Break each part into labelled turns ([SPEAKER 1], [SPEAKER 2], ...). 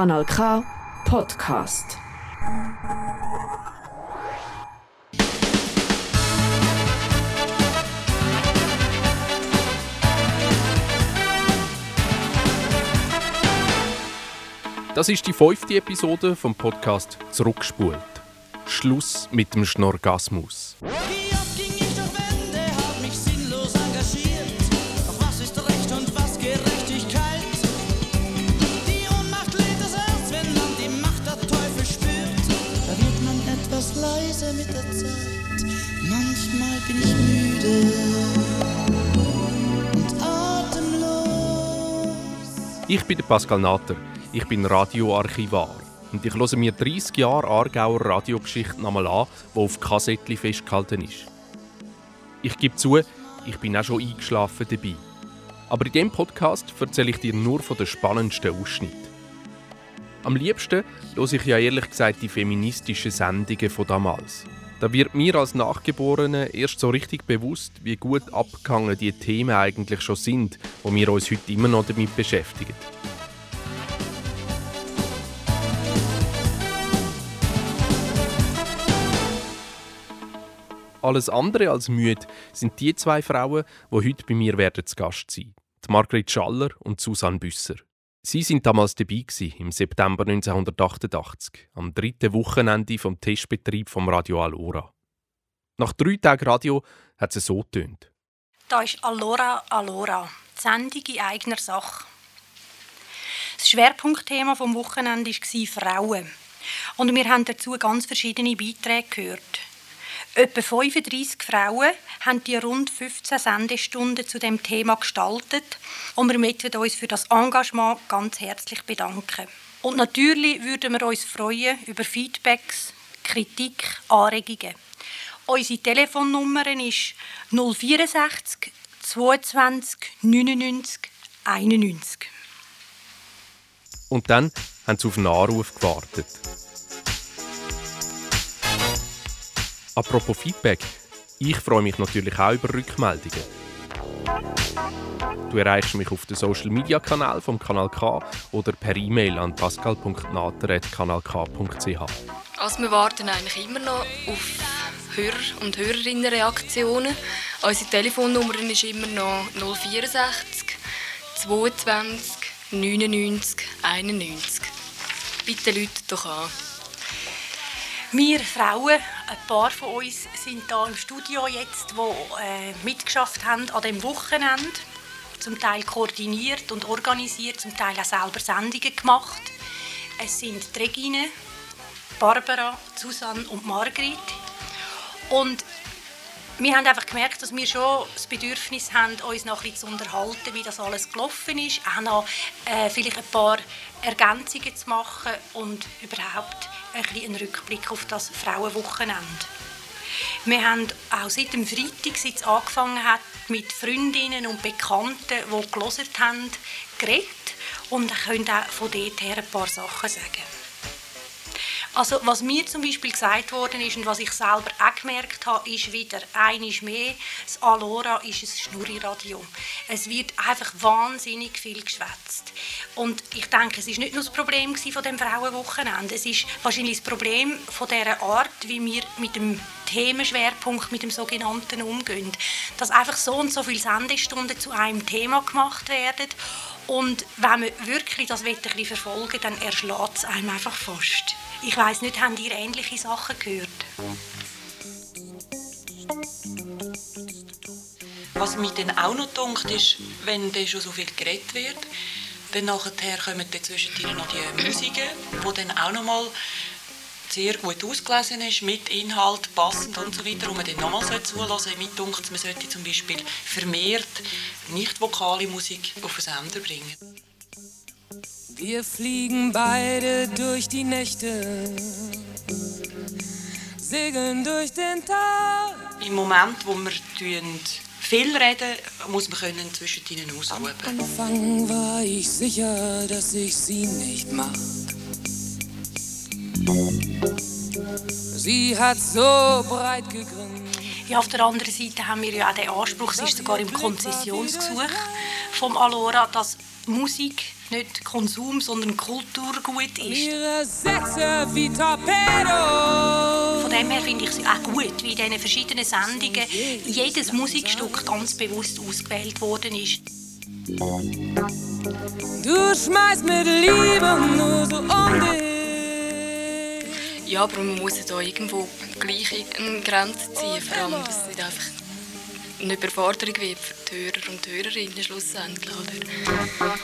[SPEAKER 1] Kanal K Podcast.
[SPEAKER 2] Das ist die fünfte Episode vom Podcast Zurückspult. Schluss mit dem Schnorgasmus.
[SPEAKER 3] Ich bin
[SPEAKER 2] Pascal Natter. Ich bin Radioarchivar. Und ich höre mir 30 Jahre Aargauer Radiogeschichte nochmal an, die auf Kassettchen festgehalten ist. Ich gebe zu, ich bin auch schon eingeschlafen dabei. Aber in diesem Podcast erzähle ich dir nur von den spannendsten Ausschnitten. Am liebsten höre ich ja ehrlich gesagt die feministischen Sendungen von damals. Da wird mir als Nachgeborene erst so richtig bewusst, wie gut abgehangen die Themen eigentlich schon sind, wo wir uns heute immer noch damit beschäftigen. Alles andere als müde sind die zwei Frauen, die heute bei mir werden zu Gast sein. Die Margret Schaller und Susanne Büsser. Sie sind damals dabei gewesen, im September 1988, am dritten Wochenende vom Testbetrieb vom Radio Alora. Nach drei Tagen Radio hat es so tönt.
[SPEAKER 4] Da ist Allora Allora, die Sendung in eigener Sache. Das Schwerpunktthema vom Wochenende war Frauen. Und wir haben dazu ganz verschiedene Beiträge gehört. Etwa 35 Frauen haben die rund 15 Sendestunden zu dem Thema gestaltet und wir möchten uns für das Engagement ganz herzlich bedanken. Und natürlich würden wir uns freuen über Feedbacks, Kritik, Anregungen. Unsere Telefonnummer ist 064 22 99 91.
[SPEAKER 2] Und dann haben sie auf einen Anruf gewartet. Apropos Feedback, ich freue mich natürlich auch über Rückmeldungen. Du erreichst mich auf den Social Media Kanal vom Kanal K oder per E-Mail an pascal.nater.kanalk.ch.
[SPEAKER 5] Also wir warten eigentlich immer noch auf Hörer- und Hörerinnenreaktionen. Unsere Telefonnummer ist immer noch 064 22 99 91. Bitte Leute doch an.
[SPEAKER 4] Wir Frauen, ein paar von uns, sind hier im Studio jetzt, die äh, mitgeschafft haben an dem Wochenende. Zum Teil koordiniert und organisiert, zum Teil auch selber Sendungen gemacht. Es sind Regine, Barbara, Susanne und Margrit. Und wir haben einfach gemerkt, dass wir schon das Bedürfnis haben, uns noch ein bisschen zu unterhalten, wie das alles gelaufen ist. Auch noch äh, vielleicht ein paar Ergänzungen zu machen und überhaupt ein bisschen einen Rückblick auf das Frauenwochenende. Wir haben auch seit dem Freitag, seit es angefangen hat, mit Freundinnen und Bekannten, die gelesen haben, geredet und können auch von dort her ein paar Sachen sagen. Also was mir zum Beispiel gesagt worden ist und was ich selber auch gemerkt habe, ist wieder einiges mehr, das Alora ist ein Schnurriradio. Es wird einfach wahnsinnig viel geschwätzt. Und ich denke, es ist nicht nur das Problem von dem Frauenwochenende, es ist wahrscheinlich das Problem von der Art, wie wir mit dem Themenschwerpunkt, mit dem sogenannten umgehen. Dass einfach so und so viele Sendestunden zu einem Thema gemacht werden und wenn man wirklich das ein verfolgen will, dann erschlägt es einem einfach fast. Ich weiß nicht, habt ihr ähnliche Sachen gehört?
[SPEAKER 6] Was mich dann auch noch dunkt, ist, wenn dann schon so viel geredet wird, dann nachher kommen dann zwischendrin noch die Musiken, die dann auch noch mal sehr gut ausgelesen ist, mit Inhalt, passend und so weiter, wo man dann nochmal zulassen sollte. Mit dunkt man sollte zum Beispiel vermehrt nicht vokale Musik auf den Sender bringen.
[SPEAKER 7] Wir fliegen beide durch die Nächte, segeln durch den Tag.
[SPEAKER 6] Im Moment, wo wir viel reden, muss man können zwischen ihnen ausruhen.
[SPEAKER 7] Am Anfang war ich sicher, dass ich sie nicht mag. Sie hat so breit gegrinst.
[SPEAKER 8] Ja, auf der anderen Seite haben wir ja auch den Anspruch, es ist sogar im Konzessionsgesuch vom Alora, dass Musik nicht Konsum, sondern Kulturgut ist. Von dem her finde ich es auch gut, wie in diesen verschiedenen Sendungen jedes Musikstück ganz bewusst ausgewählt worden ist.
[SPEAKER 7] Du schmeißt mit Liebe nur so um dich.
[SPEAKER 5] Ja, aber man muss da irgendwo gleich eine Grenze ziehen, vor allem, dass es nicht einfach eine Überforderung wird für die Hörer und Hörerinnen schlussendlich. Oder?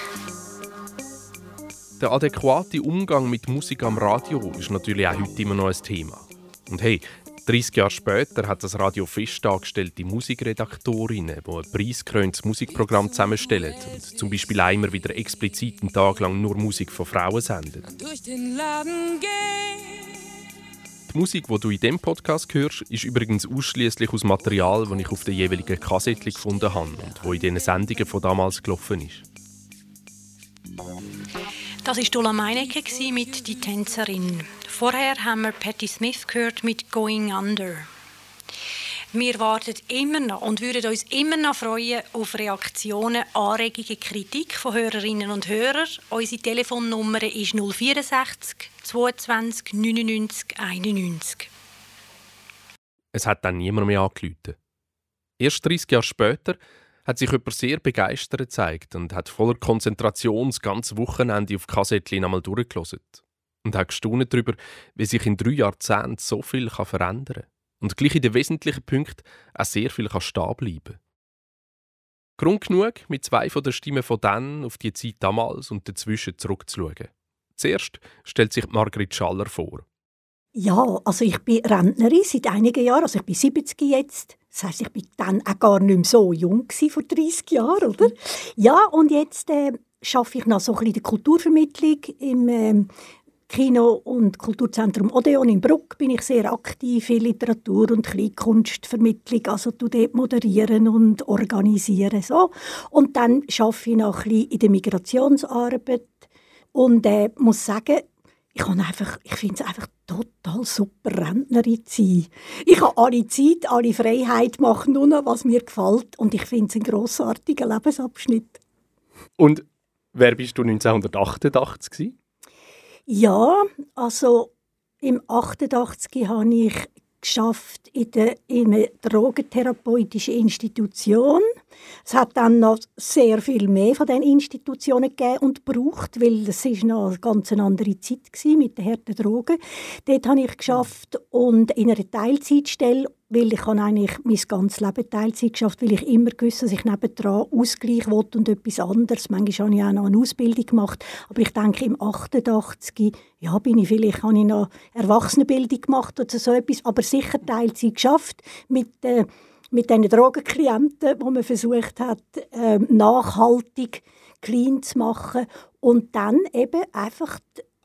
[SPEAKER 2] Der adäquate Umgang mit Musik am Radio ist natürlich auch heute immer noch ein Thema. Und hey, 30 Jahre später hat das Radio fest angestellte Musikredaktorinnen, die ein preisgekröntes Musikprogramm zusammenstellen und zum Beispiel auch immer wieder explizit einen Tag lang nur Musik von Frauen senden.
[SPEAKER 7] Durch den Laden gehen.
[SPEAKER 2] Die Musik, die du in diesem Podcast hörst, ist übrigens ausschließlich aus Material, das ich auf der jeweiligen Kassette gefunden habe und wo in diesen Sendungen von damals gelaufen ist.
[SPEAKER 8] Das war Dola Meinecke mit «Die Tänzerin». Vorher haben wir Patti Smith gehört mit «Going Under». Wir warten immer noch und würden uns immer noch freuen auf Reaktionen, Anregungen, Kritik von Hörerinnen und Hörern. Unsere Telefonnummer ist 064 22 99 91.
[SPEAKER 2] Es hat dann niemand mehr angerufen. Erst 30 Jahre später hat sich jemand sehr begeistert gezeigt und hat voller Konzentration das ganze Wochenende auf Kassettchen einmal durchgelassen. Und hat gestaunt darüber, wie sich in drei Jahrzehnten so viel verändern kann. Und gleich in den wesentlichen Punkten auch sehr viel kann stehen bleiben. Grund genug, mit zwei von der Stimmen von dann auf die Zeit damals und dazwischen zurückzuschauen. Zuerst stellt sich Margrit Schaller vor.
[SPEAKER 4] Ja, also ich bin Rentnerin seit einigen Jahren, also ich bin 70 jetzt. Das heisst, ich bin dann auch gar nicht mehr so jung vor 30 Jahren, oder? Ja, und jetzt äh, arbeite ich noch so ein bisschen der Kulturvermittlung im ähm, Kino- und Kulturzentrum Odeon in Bruck bin ich sehr aktiv in Literatur- und Kleinkunstvermittlung, also tu dort moderieren und organisieren so. Und dann arbeite ich noch ein bisschen in der Migrationsarbeit und äh, muss sagen, ich, ich finde es einfach total super, Rentnerin zu sein. Ich habe alle Zeit, alle Freiheit, mache nur noch, was mir gefällt. Und ich finde es einen grossartigen Lebensabschnitt.
[SPEAKER 2] Und wer bist du 1988 gewesen?
[SPEAKER 4] Ja, also im 88 habe ich geschafft in, in einer drogentherapeutischen Institution. Es hat dann noch sehr viel mehr von diesen Institutionen gegeben und gebraucht, weil es ist noch eine ganz andere Zeit gewesen mit den harten Drogen. Dort habe ich geschafft und in einer Teilzeitstelle, weil ich habe eigentlich mein ganzes Leben Teilzeit geschafft, weil ich immer gewusst, dass ich nebendran Ausgleich wollte und etwas anderes. Manchmal habe ich auch noch eine Ausbildung gemacht, aber ich denke im 88 ja, bin ich vielleicht habe ich noch Erwachsenenbildung gemacht oder so etwas, aber sicher Teilzeit geschafft mit äh, mit diesen Drogenklienten, wo man versucht hat, ähm, nachhaltig clean zu machen. Und dann eben einfach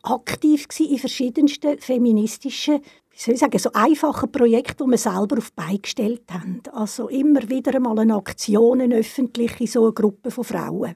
[SPEAKER 4] aktiv in verschiedensten feministischen, wie soll ich sagen, so einfachen Projekten, die wir selber auf die Beine gestellt haben. Also immer wieder einmal eine Aktion, eine öffentliche, so eine Gruppe von Frauen.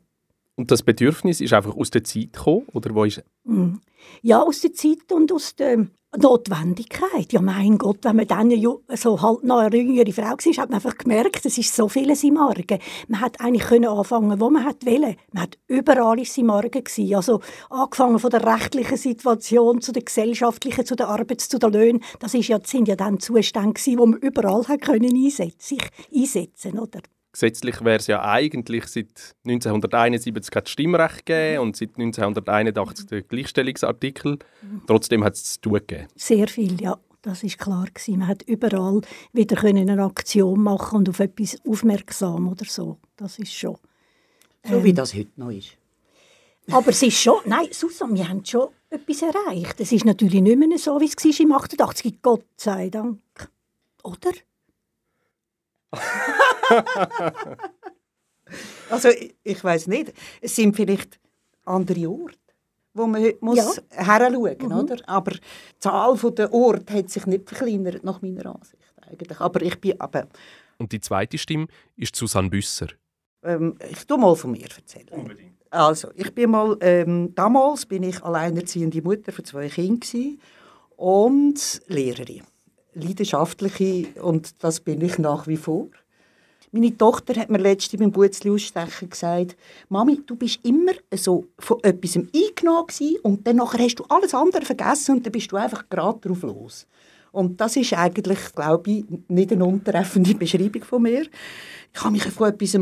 [SPEAKER 2] Und das Bedürfnis ist einfach aus der Zeit gekommen, oder wo ist
[SPEAKER 4] Mm. Ja, aus der Zeit und aus der Notwendigkeit. Ja, mein Gott, wenn man dann so halt noch eine jüngere Frau war, hat man einfach gemerkt, es ist so vieles im Argen. Man hat eigentlich können anfangen, wo man hat wollen. Man hat überall ist im Argen gewesen. Also angefangen von der rechtlichen Situation zu der gesellschaftlichen, zu der Arbeits-, zu den Löhnen. Das ist ja, sind ja dann Zustände gewesen, wo man überall hat können einsetzen, sich einsetzen, oder?
[SPEAKER 2] Gesetzlich wäre es ja eigentlich seit 1971 hat es Stimmrecht gegeben und seit 1981 der Gleichstellungsartikel. Trotzdem hat es zu tun gegeben.
[SPEAKER 4] Sehr viel, ja. Das ist klar gewesen. Man hat überall wieder können eine Aktion machen und auf etwas aufmerksam oder so. Das ist schon.
[SPEAKER 9] So wie das heute noch ist.
[SPEAKER 4] Aber es ist schon, nein, Susan, wir haben schon etwas erreicht. Es ist natürlich nicht mehr so, wie es war im 88. Gott sei Dank. Oder?
[SPEAKER 9] Also ich, ich weiß nicht, es sind vielleicht andere Orte, wo man heute muss
[SPEAKER 4] Ja.
[SPEAKER 9] heranschauen
[SPEAKER 4] Mhm.
[SPEAKER 9] oder? Aber die Zahl der Orte hat sich nicht verkleinert, nach meiner Ansicht eigentlich. Aber ich bin aber,
[SPEAKER 2] Und die zweite Stimme ist Susanne Büsser.
[SPEAKER 9] ähm, ich tu mal von mir erzählen. Unbedingt. Also, ich bin mal, ähm, damals bin ich alleinerziehende Mutter von zwei Kindern und Lehrerin. leidenschaftliche und das bin ich nach wie vor. Meine Tochter hat mir letztens beim Butzli-Ausstechen gesagt, Mami, du bist immer so von etwas eingenommen und dann hast du alles andere vergessen und dann bist du einfach gerade drauf los. Und das ist eigentlich, glaube ich, nicht eine untreffende Beschreibung von mir. Ich habe mich von etwas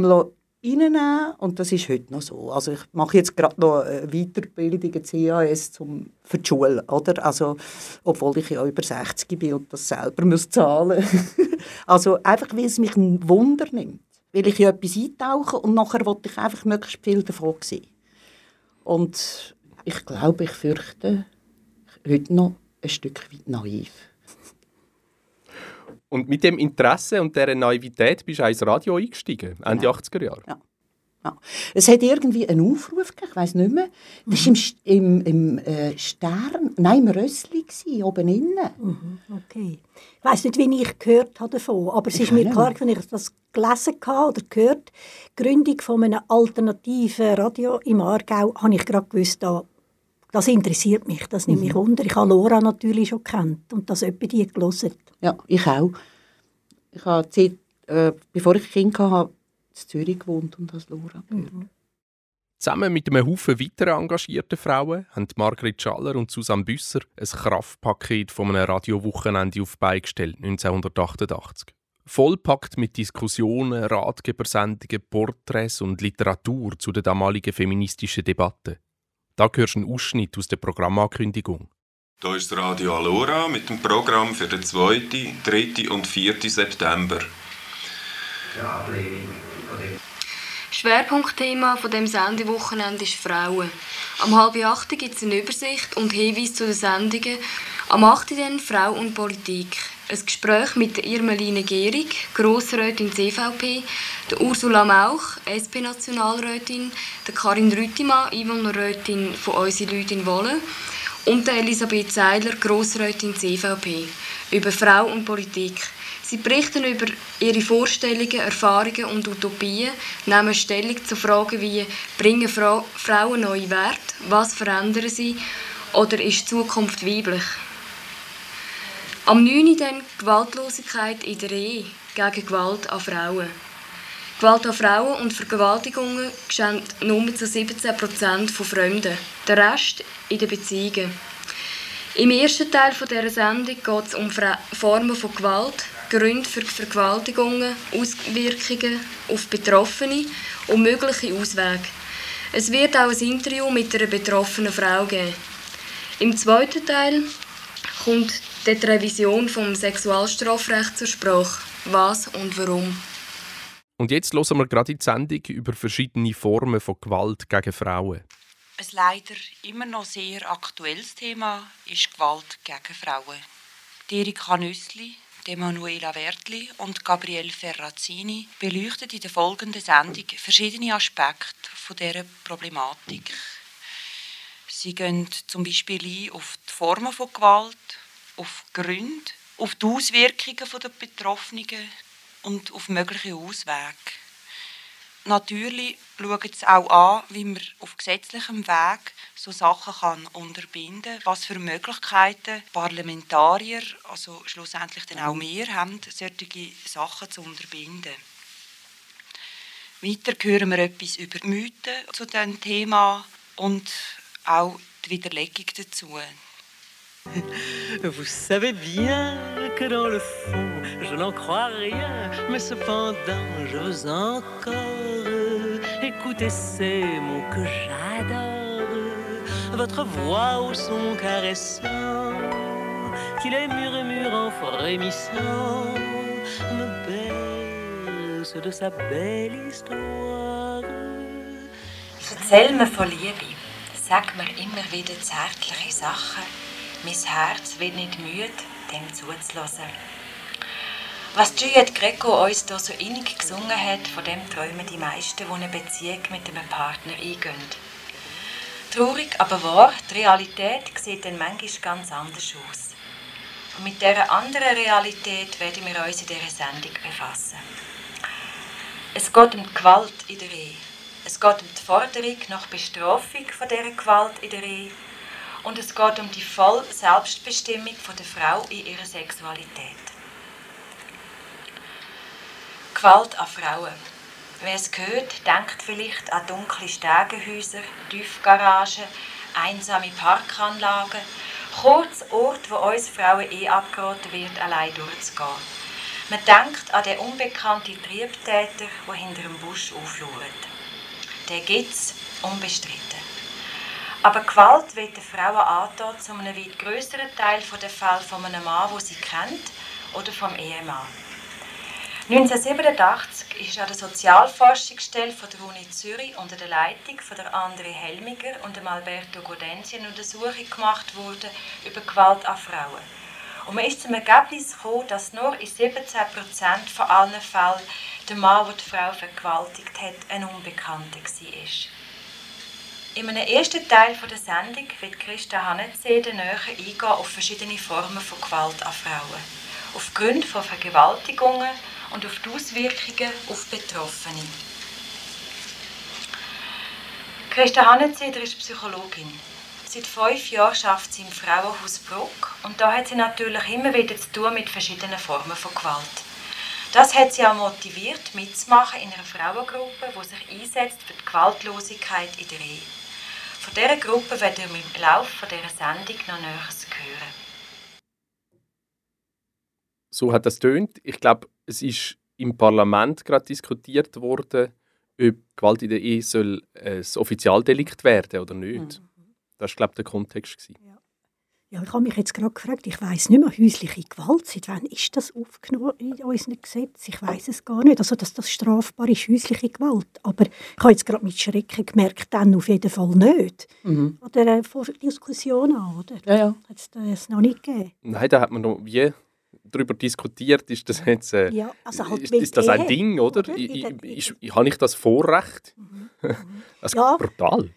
[SPEAKER 9] reinnehmen und das ist heute noch so. Also ich mache jetzt gerade noch eine Weiterbildung, eine CAS zum, für die Schule, oder? Also, obwohl ich ja über 60 bin und das selber muss zahlen Also einfach, weil es mich ein Wunder nimmt. Weil ich in etwas eintauche und nachher wollte ich einfach möglichst viel davon sehen. Und ich glaube, ich fürchte, heute noch ein Stück weit naiv.
[SPEAKER 2] Und mit dem Interesse und dieser Naivität bist du ins Radio eingestiegen, Ende
[SPEAKER 9] Genau.
[SPEAKER 2] 80er Jahre.
[SPEAKER 9] Ja. Ja. Es hat irgendwie einen Aufruf gegeben, ich weiß nicht mehr. Das war im, im, im äh, Stern, nein, im Rössli, gewesen, oben innen.
[SPEAKER 4] Mhm, okay. Ich weiß nicht, wie ich gehört habe davon, aber es
[SPEAKER 9] Ich
[SPEAKER 4] ist mir klar, wenn ich das gelesen habe oder gehört, die Gründung von einem alternativen Radio im Aargau, habe ich gerade gewusst, da, das interessiert mich, das nimmt
[SPEAKER 9] Mhm.
[SPEAKER 4] mich wunder. Ich habe Laura natürlich schon kennt und das etwa die gelesen.
[SPEAKER 9] Ja, ich auch. Ich habe Zeit, äh, bevor ich Kind hatte, in Zürich gewohnt und als Laura gehört.
[SPEAKER 2] Zusammen mit einem Haufen weiterer engagierter Frauen haben Margret Schaller und Susanne Büsser ein Kraftpaket von einem Radiowochenende auf die Beine gestellt, 1988. Vollpackt mit Diskussionen, Ratgebersendungen, Porträts und Literatur zu der damaligen feministischen Debatte. Da hörst du einen Ausschnitt aus der Programmankündigung.
[SPEAKER 10] Hier ist Radio Alora mit dem Programm für den 2., 3. und 4. September.
[SPEAKER 5] Schwerpunktthema von dem Sendewochenende ist Frauen. Am halb acht gibt es eine Übersicht und Hinweise zu den Sendungen. Am 8. dann Frau und Politik. Ein Gespräch mit Irmeline Gehrig, Grossrätin CVP, der Ursula Mauch, SP-Nationalrätin, der Karin Rüttimann, Einwohnerrätin von «Unsere Leute in Wolle» und der Elisabeth Seiler, Grossrätin CVP, über Frau und Politik. Sie berichten über ihre Vorstellungen, Erfahrungen und Utopien, nehmen Stellung zu Fragen wie «Bringen Fra Frauen neue Werte? Was verändern sie?» oder «Ist die Zukunft weiblich?» Am 9. dann Gewaltlosigkeit in der Ehe gegen Gewalt an Frauen. Gewalt an Frauen und Vergewaltigungen geschehen nur zu 17% von Fremden. Der Rest in den Beziehungen. Im ersten Teil dieser Sendung geht es um Formen von Gewalt, Gründe für Vergewaltigungen, Auswirkungen auf Betroffene und mögliche Auswege. Es wird auch ein Interview mit einer betroffenen Frau geben. Im zweiten Teil kommt die Revision vom Sexualstrafrecht zur Sprache. Was und warum?
[SPEAKER 2] Und jetzt hören wir gerade in die Sendung über verschiedene Formen von Gewalt gegen Frauen.
[SPEAKER 6] Ein leider immer noch sehr aktuelles Thema ist Gewalt gegen Frauen. Die Erika Nüssli, Emanuela Wertli und Gabriele Ferrazzini beleuchten in der folgenden Sendung verschiedene Aspekte von dieser Problematik. Sie gehen zum Beispiel ein auf die Formen von Gewalt, auf Gründe, auf die Auswirkungen der Betroffenen und auf mögliche Auswege. Natürlich schauen sie auch an, wie man auf gesetzlichem Weg so Sachen kann unterbinden kann, was für Möglichkeiten Parlamentarier, also schlussendlich dann auch wir, haben, solche Sachen zu unterbinden. Weiter hören wir etwas über Mythen zu diesem Thema und auch die Widerlegung dazu.
[SPEAKER 11] Vous savez bien que dans le fond, je n'en crois rien, mais cependant, je veux encore écouter ces mots que j'adore. Votre voix au son caressant, qui les murmure en frémissant, me berce de sa belle histoire.
[SPEAKER 12] Erzähl mir von Liebe. Sag mir immer wieder zärtliche Sachen. Mein Herz wird nicht müde, dem zuzulassen. Was Juliette Greco uns hier so innig gesungen hat, von dem träumen die meisten, die eine Beziehung mit einem Partner eingehen. Traurig, aber wahr, die Realität sieht dann manchmal ganz anders aus. Und mit dieser anderen Realität werden wir uns in dieser Sendung befassen. Es geht um die Gewalt in der Ehe. Es geht um die Forderung nach Bestrafung von dieser Gewalt in der Ehe und es geht um die volle Selbstbestimmung von der Frau in ihrer Sexualität. Gewalt an Frauen. Wer es hört, denkt vielleicht an dunkle Stegenhäuser, Tiefgaragen, einsame Parkanlagen, kurz Ort, wo uns Frauen eh abgeraten wird, allein durchzugehen. Man denkt an den unbekannten Triebtäter, der hinter dem Busch auflauert. Den gibt's, unbestritten. Aber Gewalt wird den Frauen antun, zu einem weit größeren Teil der Fälle von einem Mann, den sie kennt, oder vom Ehemann. 1987 ist an der Sozialforschungsstelle von der Uni Zürich unter der Leitung von der André Helmiger und dem Alberto Godenzi eine Untersuchung gemacht worden über Gewalt an Frauen. Und man ist zum Ergebnis gekommen, dass nur in 17% von allen Fällen der Mann, der die Frau vergewaltigt hat, ein Unbekannter war. In einem ersten Teil der Sendung wird Christa Hannezede näher eingehen auf verschiedene Formen von Gewalt an Frauen. Auf Gründe von Vergewaltigungen und auf die Auswirkungen auf Betroffene. Christa Hannezeder ist Psychologin. Seit fünf Jahren arbeitet sie im Frauenhaus Bruck und da hat sie natürlich immer wieder zu tun mit verschiedenen Formen von Gewalt. Das hat sie auch motiviert, mitzumachen in einer Frauengruppe, die sich einsetzt für die Gewaltlosigkeit in der Ehe. Von dieser Gruppe werden wir im Laufe dieser Sendung noch Näheres hören.
[SPEAKER 2] So hat das tönt. Ich glaube, es ist im Parlament gerade diskutiert worden, ob Gewalt in der Ehe soll ein Offizialdelikt werden oder nicht.
[SPEAKER 4] Mhm.
[SPEAKER 2] Das war, glaube ich, der Kontext. gewesen.
[SPEAKER 4] Ja, ich habe mich jetzt gerade gefragt, ich weiß nicht mehr, häusliche Gewalt, seit wann ist das aufgenommen in unseren Gesetzen? Ich weiß es gar nicht. Also, dass das strafbar ist, häusliche Gewalt. Aber ich habe jetzt gerade mit Schrecken gemerkt, dann auf jeden Fall nicht.
[SPEAKER 9] Mhm.
[SPEAKER 4] Oder äh, vor Diskussion an, oder?
[SPEAKER 9] Ja, ja.
[SPEAKER 4] Hat es das noch nicht gegeben?
[SPEAKER 2] Nein, da hat man noch wie darüber diskutiert, ist das jetzt äh,
[SPEAKER 4] Ja, also halt
[SPEAKER 2] ist, ist das ein
[SPEAKER 4] Ehe,
[SPEAKER 2] Ding, oder?
[SPEAKER 4] oder?
[SPEAKER 2] Ich,
[SPEAKER 4] In der-
[SPEAKER 2] ich, ich, habe ich das Vorrecht? das ist
[SPEAKER 4] Ja.
[SPEAKER 2] brutal.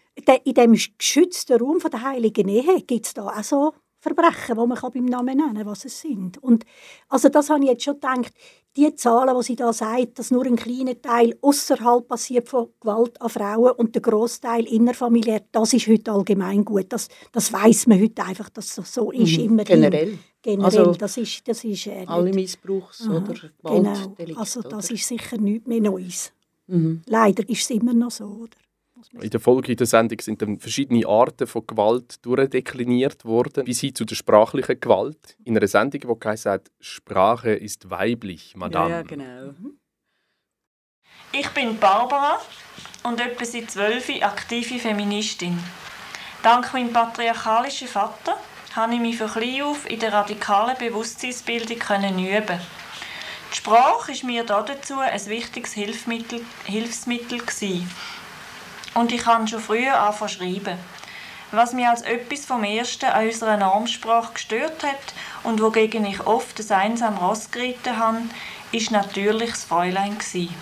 [SPEAKER 4] In dem geschützten Raum von der Heiligen Ehe gibt es da auch so Verbrechen, die man kann beim Namen nennen kann, was es sind. Und also das habe ich jetzt schon gedacht, die Zahlen, die sie da sagt, dass nur ein kleiner Teil außerhalb passiert von Gewalt an Frauen und der Großteil innerfamiliär, das ist heute allgemein gut. Das, das weiß man heute einfach, dass das so ist.
[SPEAKER 9] Mhm.
[SPEAKER 4] Immerhin.
[SPEAKER 9] Generell.
[SPEAKER 4] Generell,
[SPEAKER 9] Also,
[SPEAKER 4] das ist, das ist äh,
[SPEAKER 9] Alle
[SPEAKER 4] nicht-
[SPEAKER 9] Missbrauchs-
[SPEAKER 4] Aha,
[SPEAKER 9] oder
[SPEAKER 4] Genau, also das
[SPEAKER 9] oder?
[SPEAKER 4] ist sicher nichts mehr Neues.
[SPEAKER 9] Mhm.
[SPEAKER 4] Leider ist es immer noch so, oder?
[SPEAKER 2] In der Folge der Sendung sind dann verschiedene Arten von Gewalt durchdekliniert worden, bis hin zu der sprachlichen Gewalt. In einer Sendung, die geheißen hat, Sprache ist weiblich, Madame.
[SPEAKER 9] Ja, ja, genau.
[SPEAKER 13] Ich bin Barbara und etwa seit zwölf aktive Feministin. Dank meinem patriarchalischen Vater habe ich mich von klein auf in der radikalen Bewusstseinsbildung können üben. Die Sprache ist mir dazu ein wichtiges Hilfsmittel, Hilfsmittel gewesen. Und ich kann schon früher anfangen schreiben. Was mich als etwas vom Ersten an unserer Normsprache gestört hat und wogegen ich oft ein einsam Ross geritten habe, ist natürlich das Fräulein gewesen.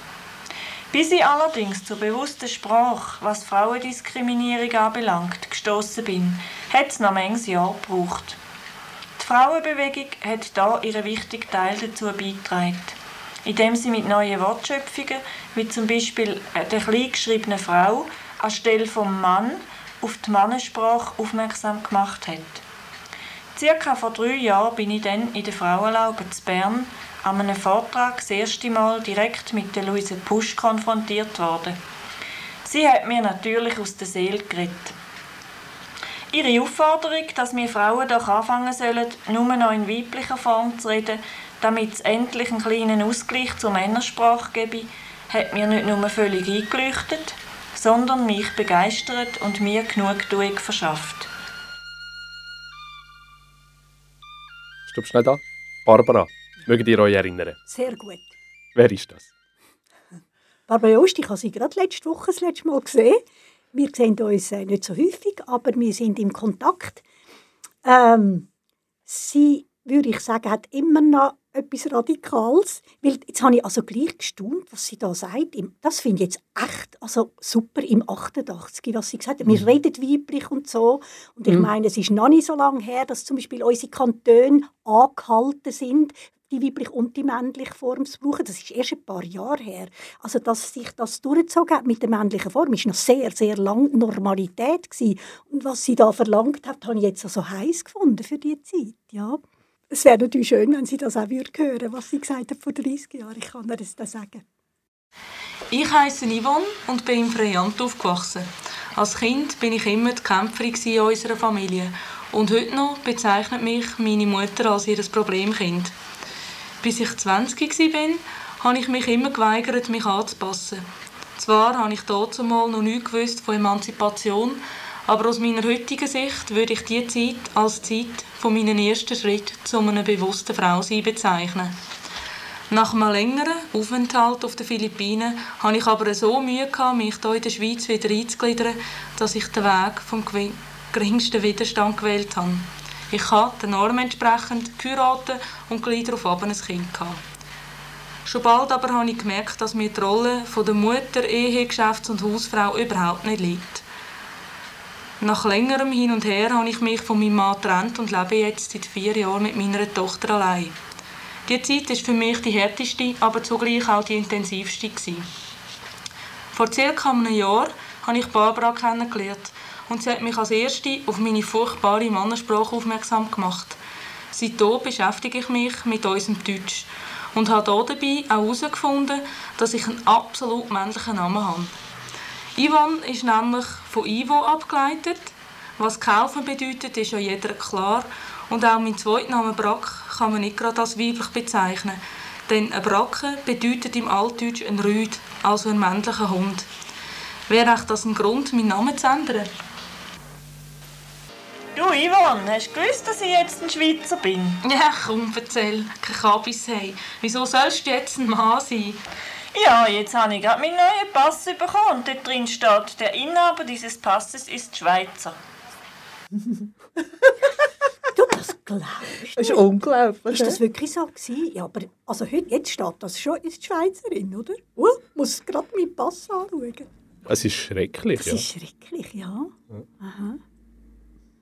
[SPEAKER 13] Bis ich allerdings zur bewussten Sprache, was Frauendiskriminierung anbelangt, gestoßen bin, hat es noch manches Jahr gebraucht. Die Frauenbewegung hat da ihren wichtigen Teil dazu beigetragen, indem sie mit neuen Wortschöpfungen, wie zum Beispiel der kleingeschriebenen Frau, anstelle vom Mann auf die Mannensprache aufmerksam gemacht hat. Circa vor drei Jahren bin ich dann in der Frauenlaube zu Bern an einem Vortrag das erste Mal direkt mit der Luise Pusch konfrontiert worden. Sie hat mir natürlich aus der Seele geredet. Ihre Aufforderung, dass wir Frauen doch anfangen sollen, nur noch in weiblicher Form zu reden, damit es endlich einen kleinen Ausgleich zur Männersprache gebe, hat mir nicht nur völlig eingeleuchtet, sondern mich begeistert und mir Genugtuung verschafft.
[SPEAKER 2] Stopp schnell da. Barbara, mögt ihr euch erinnern?
[SPEAKER 4] Sehr gut.
[SPEAKER 2] Wer ist das?
[SPEAKER 4] Barbara Jost, ich habe sie gerade letzte Woche das letzte Mal gesehen. Wir sehen uns äh, nicht so häufig, aber wir sind im Kontakt. Ähm, sie, würde ich sagen, hat immer noch etwas Radikales. Weil jetzt habe ich also gleich gestaunt, was sie da sagt. Das finde ich jetzt echt also super im 88, was sie gesagt hat. Wir reden weiblich und so. Und ich
[SPEAKER 9] Mhm.
[SPEAKER 4] meine, es ist noch nicht so lange her, dass zum Beispiel unsere Kantone angehalten sind, die weibliche und die männliche Form zu brauchen. Das ist erst ein paar Jahre her. Also, dass sich das durchgezogen hat mit der männlichen Form, ist noch sehr, sehr lang Normalität gewesen. Und was sie da verlangt hat, habe ich jetzt also heiß gefunden für die Zeit. Ja. Es wäre natürlich schön, wenn sie das auch hören würde, was sie gesagt hat vor 30 Jahren. Ich kann das dann sagen.
[SPEAKER 14] Ich heiße Yvonne und bin im Freiamt aufgewachsen. Als Kind bin ich immer die Kämpferin in unserer Familie. Und heute noch bezeichnet mich meine Mutter als ihr Problemkind. Bis ich 20 war, habe ich mich immer geweigert, mich anzupassen. Zwar habe ich dazu mal noch nichts gewusst von Emanzipation, aber aus meiner heutigen Sicht würde ich diese Zeit als Zeit von meinen ersten Schritt zu einer bewussten Frau sein bezeichnen. Nach einem längeren Aufenthalt auf den Philippinen hatte ich aber so Mühe, mich hier in der Schweiz wieder einzugliedern, dass ich den Weg vom geringsten Widerstand gewählt habe. Ich habe der Norm entsprechend geheiratet und gleich darauf ein Kind gehabt. Schon bald aber habe ich gemerkt, dass mir die Rolle der Mutter, Ehe, Geschäfts- und Hausfrau überhaupt nicht liegt. Nach längerem Hin und Her habe ich mich von meinem Mann getrennt und lebe jetzt seit vier Jahren mit meiner Tochter allein. Die Zeit ist für mich die härteste, aber zugleich auch die intensivste. Gewesen. Vor circa einem Jahr habe ich Barbara kennengelernt und sie hat mich als Erste auf meine furchtbare Mannensprache aufmerksam gemacht. Seitdem beschäftige ich mich mit unserem Deutsch und habe dabei auch herausgefunden, dass ich einen absolut männlichen Namen habe. Yvonne ist nämlich von Ivo abgeleitet. Was kaufen bedeutet, ist ja jeder klar. Und auch mein zweiter Name Brack kann man nicht gerade als weiblich bezeichnen. Denn ein Bracken bedeutet im Altdeutsch ein Rüd, also ein männlicher Hund. Wäre das ein Grund, meinen Namen zu ändern?
[SPEAKER 13] Du, Yvonne, hast du gewusst, dass ich jetzt ein Schweizer bin?
[SPEAKER 14] Ja, komm, erzähl. Kein Kabis haben. Wieso sollst du jetzt ein Mann sein?
[SPEAKER 13] Ja, jetzt habe ich gerade meinen neuen Pass bekommen und dort drin steht, der Inhaber dieses Passes ist Schweizer.
[SPEAKER 4] Du, das glaubst du?
[SPEAKER 9] Das ist unglaublich.
[SPEAKER 4] Ist das wirklich so gewesen? Ja, aber also heute, jetzt steht das schon, ist Schweizerin, oder? Oh, muss gerade meinen Pass anschauen.
[SPEAKER 2] Es ist schrecklich,
[SPEAKER 4] Das
[SPEAKER 2] ja.
[SPEAKER 4] ist schrecklich, ja. Aha.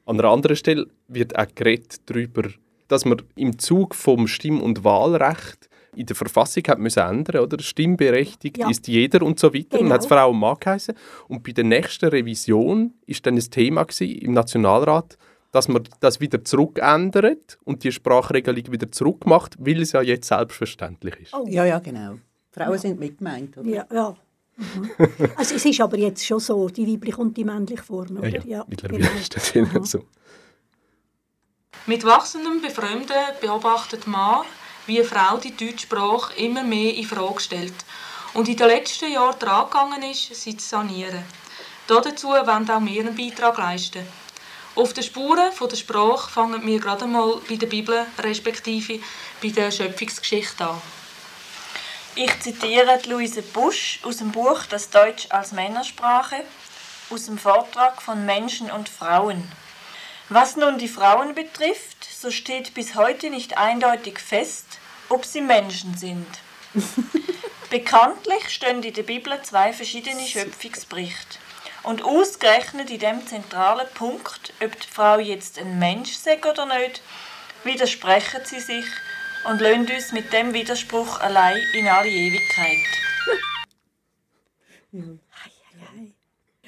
[SPEAKER 2] An einer anderen Stelle wird auch geredet darüber, dass man im Zug vom Stimm- und Wahlrecht in der Verfassung hat müssen ändern, oder? Stimmberechtigt
[SPEAKER 4] Ja.
[SPEAKER 2] ist jeder und so weiter. Und
[SPEAKER 4] Genau.
[SPEAKER 2] hat es Frau und Mann geheißen. Und bei der nächsten Revision ist dann ein Thema gewesen, im Nationalrat, dass man das wieder zurückändert und die Sprachregelung wieder zurückmacht, weil es ja jetzt selbstverständlich ist.
[SPEAKER 4] Oh.
[SPEAKER 9] Ja, ja, genau. Frauen sind mit gemeint, oder?
[SPEAKER 4] Ja, ja. Mhm. Also es ist aber jetzt schon so, die weibliche und die männliche Form, oder?
[SPEAKER 2] Ja, ja, mittlerweile
[SPEAKER 4] genau.
[SPEAKER 2] ist das immer so.
[SPEAKER 14] Mit wachsendem Befremden beobachtet man, wie eine Frau die deutsche Sprache immer mehr in Frage stellt und in den letzten Jahren daran gegangen ist, sie zu sanieren. Dazu wollen auch wir einen Beitrag leisten. Auf den Spuren von der Sprache fangen wir gerade mal bei der Bibel respektive bei der Schöpfungsgeschichte an.
[SPEAKER 13] Ich zitiere Luise Busch aus dem Buch Das Deutsch als Männersprache aus dem Vortrag von Menschen und Frauen. Was nun die Frauen betrifft, so steht bis heute nicht eindeutig fest, ob sie Menschen sind. Bekanntlich stehen in der Bibel zwei verschiedene Schöpfungsberichte. Und ausgerechnet in dem zentralen Punkt, ob die Frau jetzt ein Mensch sei oder nicht, widersprechen sie sich und lassen uns mit dem Widerspruch allein in alle Ewigkeit.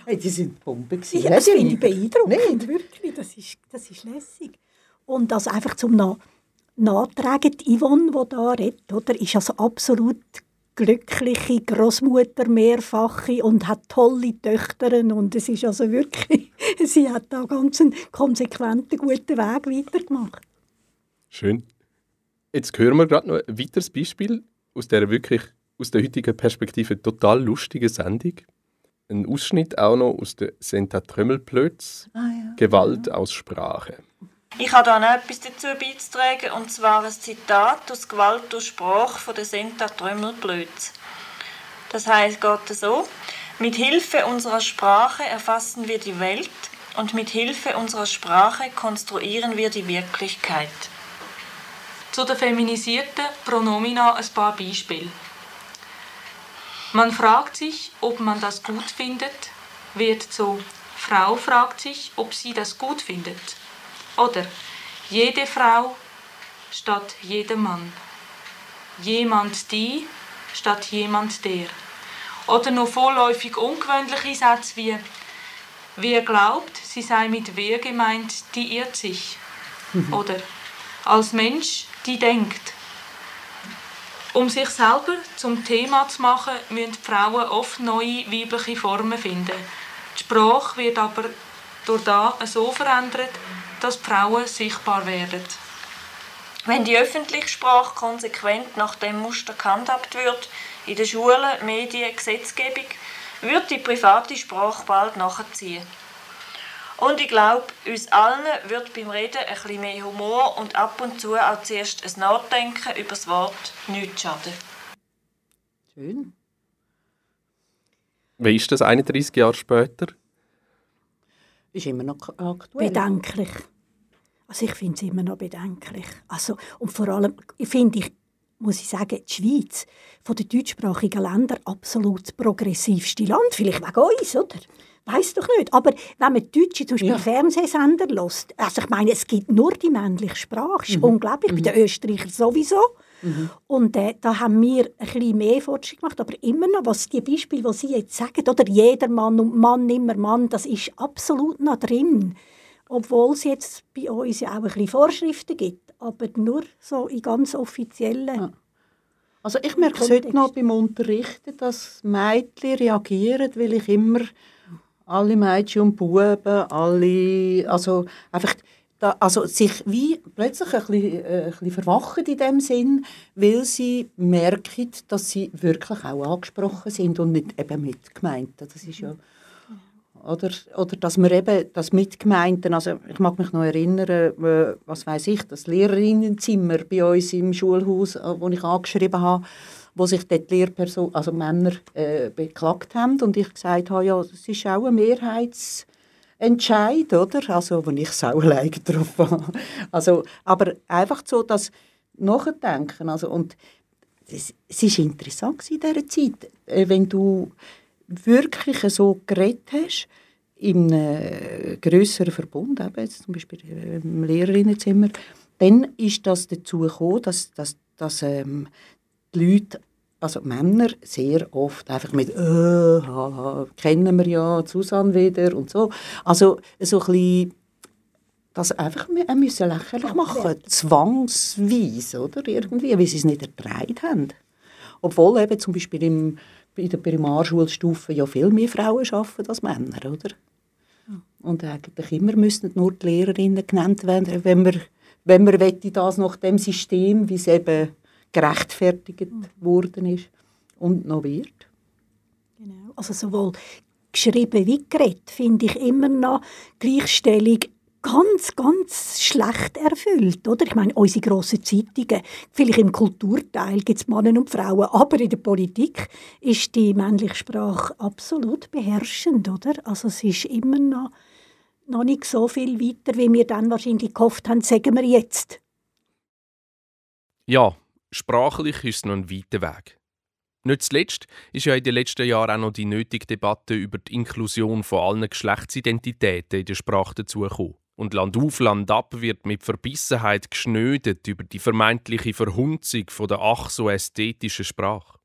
[SPEAKER 9] Hey, die sind Bomben gewesen.
[SPEAKER 4] Ja, das finde ich beeindruckend, wirklich. Das ist, das ist lässig. Und also einfach zum Na Nachtragen, die Yvonne, die da redet, oder, ist also absolut glückliche Großmutter, mehrfache und hat tolle Töchter und es ist also wirklich, sie hat da ganz einen konsequenten, guten Weg weitergemacht.
[SPEAKER 2] Schön. Jetzt hören wir gerade noch ein weiteres Beispiel aus der wirklich aus der heutigen Perspektive total lustigen Sendung. Ein Ausschnitt auch noch aus der Senta Trömmelplötz,
[SPEAKER 13] Ah, ja.
[SPEAKER 2] Gewalt aus Sprache.
[SPEAKER 13] Ich habe da noch etwas dazu beizutragen, und zwar ein Zitat aus Gewalt durch Sprache von der Senta Trömmelblöds. Das heißt geht so: Mit Hilfe unserer Sprache erfassen wir die Welt und mit Hilfe unserer Sprache konstruieren wir die Wirklichkeit.
[SPEAKER 14] Zu den feminisierten Pronomina ein paar Beispiele. Man fragt sich, ob man das gut findet, wird zu Frau fragt sich, ob sie das gut findet. Oder jede Frau statt jeder Mann. jemand die statt jemand der. Oder noch vorläufig ungewöhnliche Sätze wie Wer glaubt, sie sei mit wer gemeint, die irrt sich. Oder als Mensch, die denkt. Um sich selber zum Thema zu machen, müssen die Frauen oft neue weibliche Formen finden. Die Sprache wird aber durch das so verändert, dass die Frauen sichtbar werden.
[SPEAKER 13] Wenn die öffentliche Sprache konsequent nach dem Muster gehandhabt wird, in den Schulen, Medien, Gesetzgebung, wird die private Sprache bald nachziehen. Und ich glaube, uns allen wird beim Reden ein bisschen mehr Humor und ab und zu auch zuerst ein Nachdenken über das Wort nichts schaden.
[SPEAKER 9] Schön.
[SPEAKER 2] Wie ist das 31 Jahre später?
[SPEAKER 9] Ist immer noch aktuell.
[SPEAKER 4] Bedenklich. Also ich finde es immer noch bedenklich. Also, und vor allem finde ich, muss ich sagen, die Schweiz von den deutschsprachigen Ländern absolut das progressivste Land. Vielleicht wegen uns, oder? Weiß doch nicht. Aber wenn man Deutsche zum Beispiel
[SPEAKER 9] Ja.
[SPEAKER 4] Fernsehsender hört, also ich meine, es gibt nur die männliche Sprache. Das ist
[SPEAKER 9] Mhm.
[SPEAKER 4] unglaublich. Bei den Österreichern sowieso.
[SPEAKER 9] Mhm.
[SPEAKER 4] Und äh, da haben wir ein bisschen mehr Fortschritt gemacht. Aber immer noch, was die Beispiele, die Sie jetzt sagen, oder jeder Mann und Mann immer Mann, das ist absolut noch drin. Obwohl es jetzt bei uns ja auch ein bisschen Vorschriften gibt. Aber nur so in ganz offiziellen.
[SPEAKER 9] Also ich merke es heute noch beim Unterrichten, dass Mädchen reagieren, weil ich immer alle Mädchen und Buben, alle, also einfach, da, also sich wie plötzlich ein bisschen, äh, ein bisschen verwachen in dem Sinn, weil sie merken, dass sie wirklich auch angesprochen sind und nicht eben mitgemeint. Das ist ja oder, oder dass wir eben das Mitgemeinten, also ich mag mich noch erinnern, äh, was weiß ich, das Lehrerinnenzimmer bei uns im Schulhaus, äh, wo ich angeschrieben habe, wo sich dort die Lehrperson, also Männer äh, beklagt haben und ich gesagt habe, ja, das ist auch ein Mehrheitsentscheid, oder? Also, wo ich sau alleine drauf war. Also, aber einfach so, das Nachdenken, also und es, es ist interessant in dieser Zeit, äh, wenn du wirklich so geredet hast, in einem grösseren Verbund, eben zum Beispiel im Lehrerinnenzimmer, dann ist das dazu gekommen, dass, dass, dass ähm, die Leute, also Männer, sehr oft einfach mit «äh, haha, kennen wir ja, Susanne wieder» und so. Also so ein bisschen das einfach wir müssen lächerlich machen, zwangsweise, oder? Irgendwie, weil sie es nicht ertragen haben. Obwohl eben zum Beispiel im, in der Primarschulstufe ja viel mehr Frauen arbeiten als Männer, oder? Und eigentlich immer müssten nur die Lehrerinnen genannt werden, wenn man, wenn wette, das nach dem System, wie es eben gerechtfertigt worden ist und noch wird.
[SPEAKER 4] Also sowohl geschrieben wie geredet, finde ich immer noch Gleichstellung ganz, ganz schlecht erfüllt. Oder? Ich meine, unsere grossen Zeitungen, vielleicht im Kulturteil gibt es Männer und Frauen, aber in der Politik ist die männliche Sprache absolut beherrschend. Oder? Also es ist immer noch, noch nicht so viel weiter, wie wir dann wahrscheinlich gehofft haben, sagen wir jetzt.
[SPEAKER 2] Ja, sprachlich ist es noch ein weiter Weg. Nicht zuletzt ist ja in den letzten Jahren auch noch die nötige Debatte über die Inklusion von allen Geschlechtsidentitäten in der Sprache dazugekommen. Und Land auf, Land ab wird mit Verbissenheit geschnödet über die vermeintliche Verhunzung von der ach so ästhetischen Sprache.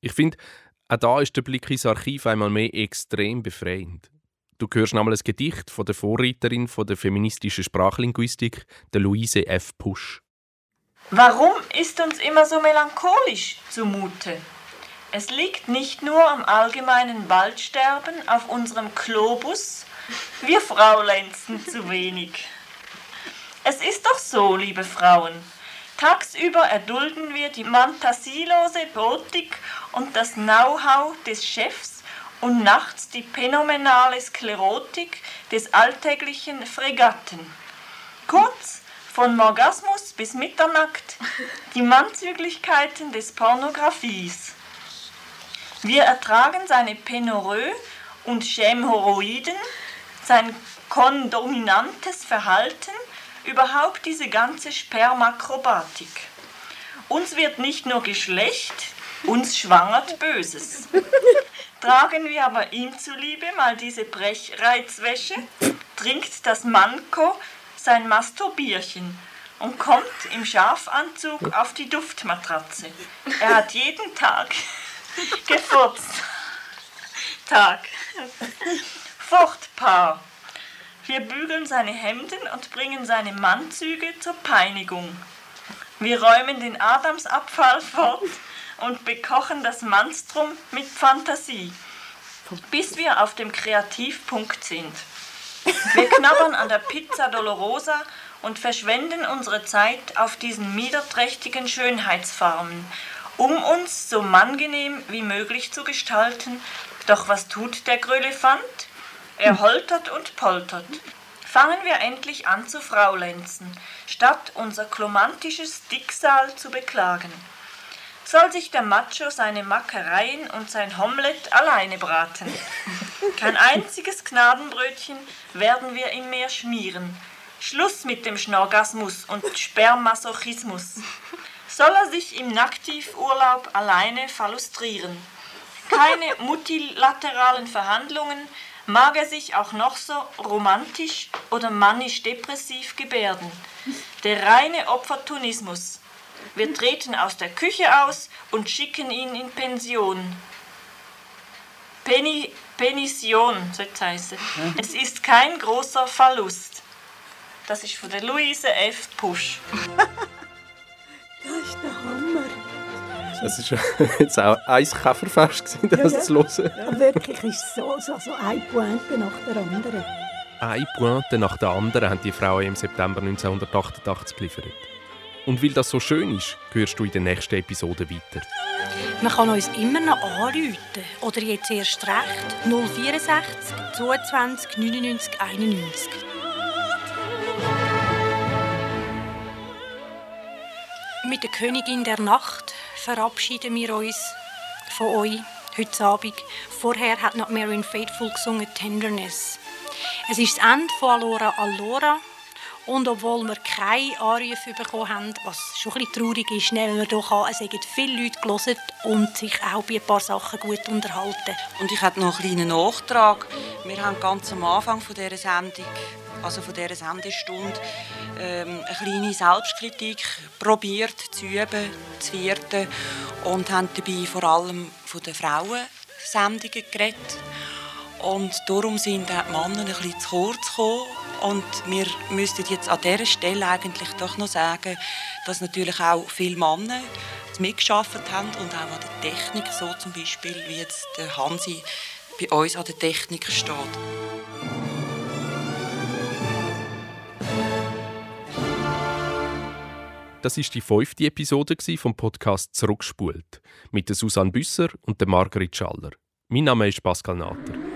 [SPEAKER 2] Ich finde, auch da ist der Blick ins Archiv einmal mehr extrem befreiend. Du hörst einmal ein Gedicht von der Vorreiterin von der feministischen Sprachlinguistik, der Luise F. Pusch.
[SPEAKER 13] Warum ist uns immer so melancholisch zumute? Es liegt nicht nur am allgemeinen Waldsterben auf unserem Globus, wir Fraulenzen zu wenig. Es ist doch so, liebe Frauen. Tagsüber erdulden wir die fantasielose Erotik und das Know-how des Chefs und nachts die phänomenale Sklerotik des alltäglichen Fregatten. Kurz, von Morgasmus bis Mitternacht, die Mannzüglichkeiten des Pornografies. Wir ertragen seine Penoreux und Schämhoroiden, sein kondominantes Verhalten, überhaupt diese ganze Spermakrobatik. Uns wird nicht nur Geschlecht, uns schwangert Böses. Tragen wir aber ihm zuliebe mal diese Brechreizwäsche, trinkt das Manko sein Masturbierchen und kommt im Schafanzug auf die Duftmatratze. Er hat jeden Tag gefurzt. Tag. Fruchtpaar. Wir bügeln seine Hemden und bringen seine Mannzüge zur Peinigung. Wir räumen den Adamsabfall fort und bekochen das Manstrum mit Fantasie, bis wir auf dem Kreativpunkt sind. Wir knabbern an der Pizza Dolorosa und verschwenden unsere Zeit auf diesen niederträchtigen Schönheitsfarmen, um uns so angenehm wie möglich zu gestalten. Doch was tut der Grölefant? Er holtert und poltert. Fangen wir endlich an zu fraulenzen, statt unser klomantisches Dicksal zu beklagen. Soll sich der Macho seine Mackereien und sein Omelett alleine braten. Kein einziges Gnadenbrötchen werden wir ihm mehr schmieren. Schluss mit dem Schnorgasmus und Sperrmasochismus. Soll er sich im Nacktivurlaub alleine fallustrieren. Keine multilateralen Verhandlungen, mag er sich auch noch so romantisch oder manisch-depressiv gebärden. Der reine Opportunismus. Wir treten aus der Küche aus und schicken ihn in Pension. Peni Pension, soll es heißen. Es ist kein großer Verlust. Das ist von der Luise F. Pusch.
[SPEAKER 15] Das ist der Hammer.
[SPEAKER 2] Es war jetzt auch ein Käferfest, gewesen, das zu hören.
[SPEAKER 15] Ja, wirklich, ist so, so, so eine Pointe nach der anderen.
[SPEAKER 2] Eine Pointe nach der anderen haben die Frauen im September 1988 geliefert. Und weil das so schön ist, hörst du in der nächsten Episode weiter.
[SPEAKER 4] Man kann uns immer noch anrufen. Oder jetzt erst recht 064 22 99 91. Mit der Königin der Nacht verabschieden wir uns von euch heute Abend. Vorher hat noch Marion Faithful gesungen «Tenderness». Es ist das Ende von «Allora, Allora». Und obwohl wir keine Anrufe bekommen haben, was schon ein bisschen traurig ist, nehmen wir doch an, es haben viele Leute gelesen und sich auch bei ein paar Sachen gut unterhalten.
[SPEAKER 6] Und ich habe noch einen kleinen Nachtrag. Wir haben ganz am Anfang von dieser Sendung, also von dieser Sendestunde, ähm, eine kleine Selbstkritik probiert zu üben, zu vierten und haben dabei vor allem von den Frauensendungen geredet. Und darum sind auch die Männer ein bisschen zu kurz gekommen. Und wir müssten jetzt an dieser Stelle eigentlich doch noch sagen, dass natürlich auch viele Männer mitgearbeitet haben und auch an der Technik, so zum Beispiel wie jetzt Hansi bei uns an der Technik steht.
[SPEAKER 2] Das ist die fünfte Episode vom Podcast «Zurückspult» mit der Susanne Büsser und der Margrit Schaller. Mein Name ist Pascal Natter.